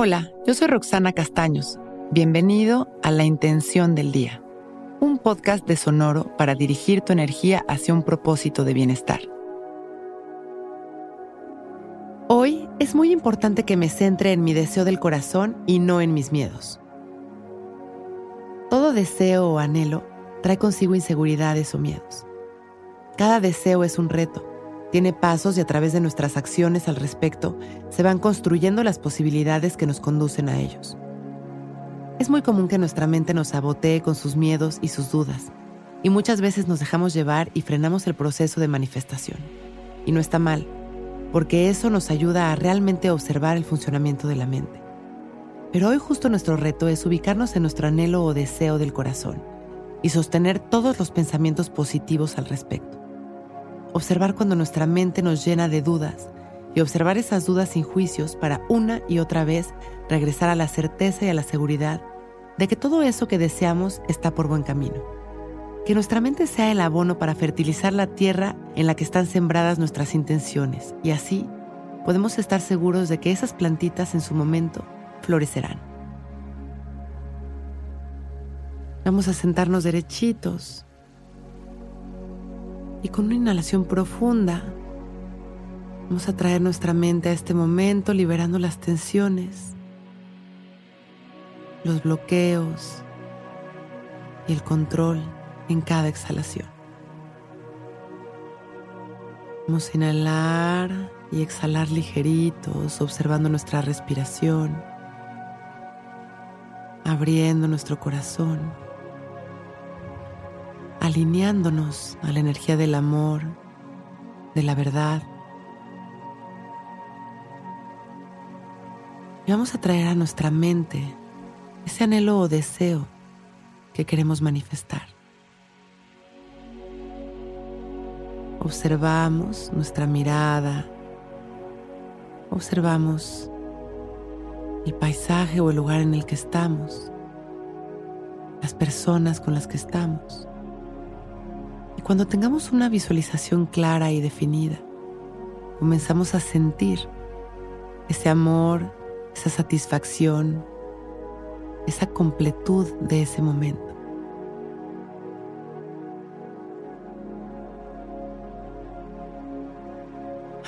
Hola, yo soy Roxana Castaños. Bienvenido a La Intención del Día, un podcast de Sonoro para dirigir tu energía hacia un propósito de bienestar. Hoy es muy importante que me centre en mi deseo del corazón y no en mis miedos. Todo deseo o anhelo trae consigo inseguridades o miedos. Cada deseo es un reto tiene pasos y a través de nuestras acciones al respecto se van construyendo las posibilidades que nos conducen a ellos. Es muy común que nuestra mente nos sabotee con sus miedos y sus dudas, y muchas veces nos dejamos llevar y frenamos el proceso de manifestación. Y no está mal, porque eso nos ayuda a realmente observar el funcionamiento de la mente. Pero hoy justo nuestro reto es ubicarnos en nuestro anhelo o deseo del corazón y sostener todos los pensamientos positivos al respecto observar cuando nuestra mente nos llena de dudas y observar esas dudas sin juicios para una y otra vez regresar a la certeza y a la seguridad de que todo eso que deseamos está por buen camino. Que nuestra mente sea el abono para fertilizar la tierra en la que están sembradas nuestras intenciones y así podemos estar seguros de que esas plantitas en su momento florecerán. Vamos a sentarnos derechitos y con una inhalación profunda vamos a traer nuestra mente a este momento liberando las tensiones, los bloqueos y el control en cada exhalación. Vamos a inhalar y exhalar ligeritos, observando nuestra respiración, abriendo nuestro corazón alineándonos a la energía del amor, de la verdad. Y vamos a traer a nuestra mente ese anhelo o deseo que queremos manifestar. Observamos nuestra mirada, observamos el paisaje o el lugar en el que estamos, las personas con las que estamos. Y cuando tengamos una visualización clara y definida, comenzamos a sentir ese amor, esa satisfacción, esa completud de ese momento.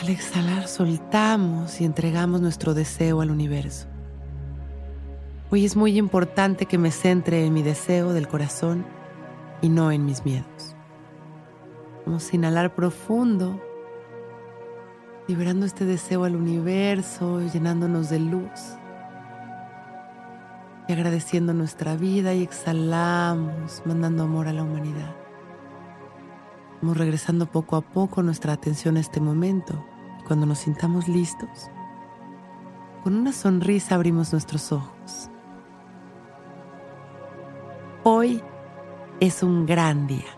Al exhalar soltamos y entregamos nuestro deseo al universo. Hoy es muy importante que me centre en mi deseo del corazón y no en mis miedos. Vamos a inhalar profundo, liberando este deseo al universo, llenándonos de luz y agradeciendo nuestra vida y exhalamos, mandando amor a la humanidad. Vamos regresando poco a poco nuestra atención a este momento. Cuando nos sintamos listos, con una sonrisa abrimos nuestros ojos. Hoy es un gran día.